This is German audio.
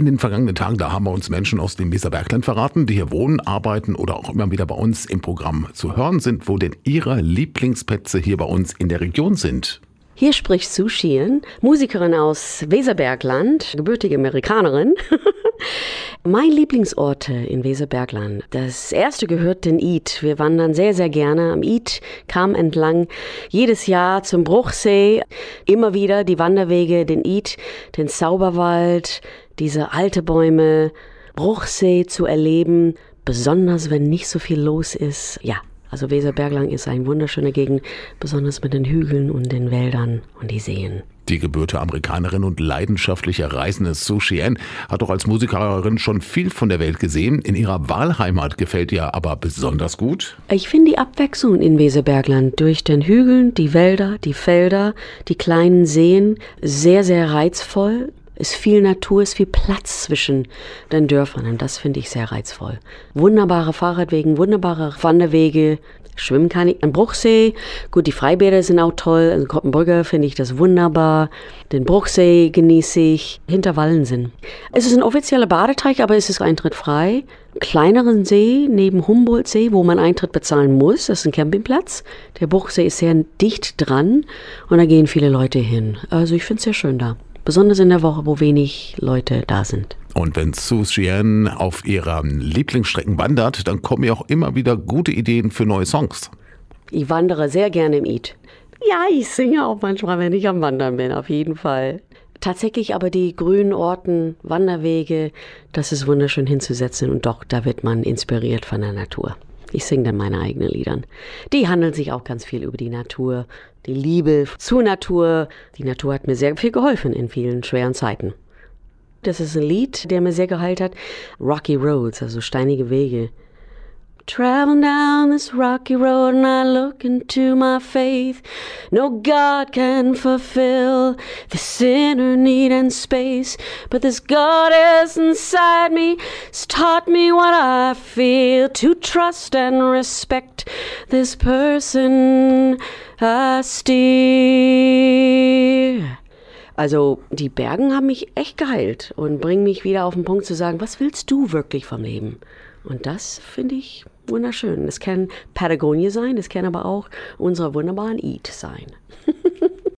In den vergangenen Tagen, da haben wir uns Menschen aus dem Weserbergland verraten, die hier wohnen, arbeiten oder auch immer wieder bei uns im Programm zu hören sind, wo denn ihre Lieblingsplätze hier bei uns in der Region sind. Hier spricht Sue Sheehan, Musikerin aus Weserbergland, gebürtige Amerikanerin. mein Lieblingsorte in Weserbergland. Das erste gehört den Eid. Wir wandern sehr, sehr gerne am Eid, kam entlang jedes Jahr zum Bruchsee. Immer wieder die Wanderwege, den Eid, den Zauberwald, diese alte Bäume, Bruchsee zu erleben. Besonders wenn nicht so viel los ist. Ja, also Weserbergland ist eine wunderschöne Gegend, besonders mit den Hügeln und den Wäldern und die Seen. Die gebürtige Amerikanerin und leidenschaftliche Reisende Sue Chien hat doch als Musikerin schon viel von der Welt gesehen. In ihrer Wahlheimat gefällt ihr aber besonders gut. Ich finde die Abwechslung in Weserbergland durch den Hügeln, die Wälder, die Felder, die kleinen Seen sehr, sehr reizvoll ist viel Natur, ist viel Platz zwischen den Dörfern und das finde ich sehr reizvoll. Wunderbare Fahrradwege, wunderbare Wanderwege. Schwimmen kann ich am Bruchsee. Gut, die Freibäder sind auch toll. In Koppenbrügge finde ich das wunderbar. Den Bruchsee genieße ich. Hinter Wallensinn. Es ist ein offizieller Badeteich, aber es ist eintrittfrei. Kleineren See neben Humboldtsee, wo man Eintritt bezahlen muss. Das ist ein Campingplatz. Der Bruchsee ist sehr dicht dran und da gehen viele Leute hin. Also ich finde es sehr schön da. Besonders in der Woche, wo wenig Leute da sind. Und wenn Sue Chien auf ihrer Lieblingsstrecken wandert, dann kommen ja auch immer wieder gute Ideen für neue Songs. Ich wandere sehr gerne im Eid. Ja, ich singe auch manchmal, wenn ich am Wandern bin, auf jeden Fall. Tatsächlich aber die grünen Orten, Wanderwege, das ist wunderschön hinzusetzen und doch, da wird man inspiriert von der Natur. Ich singe dann meine eigenen Liedern. Die handeln sich auch ganz viel über die Natur, die Liebe zur Natur. Die Natur hat mir sehr viel geholfen in vielen schweren Zeiten. Das ist ein Lied, der mir sehr geheilt hat. Rocky Roads, also steinige Wege. Traveling down this rocky road and I look into my faith. No God can fulfill this inner need and space, but this God is inside me has taught me what I feel to trust and respect this person I steer. Also die Bergen haben mich echt geheilt und bringen mich wieder auf den Punkt zu sagen, was willst du wirklich vom Leben? Und das finde ich wunderschön. Es kann Patagonia sein, es kann aber auch unser wunderbaren Eat sein.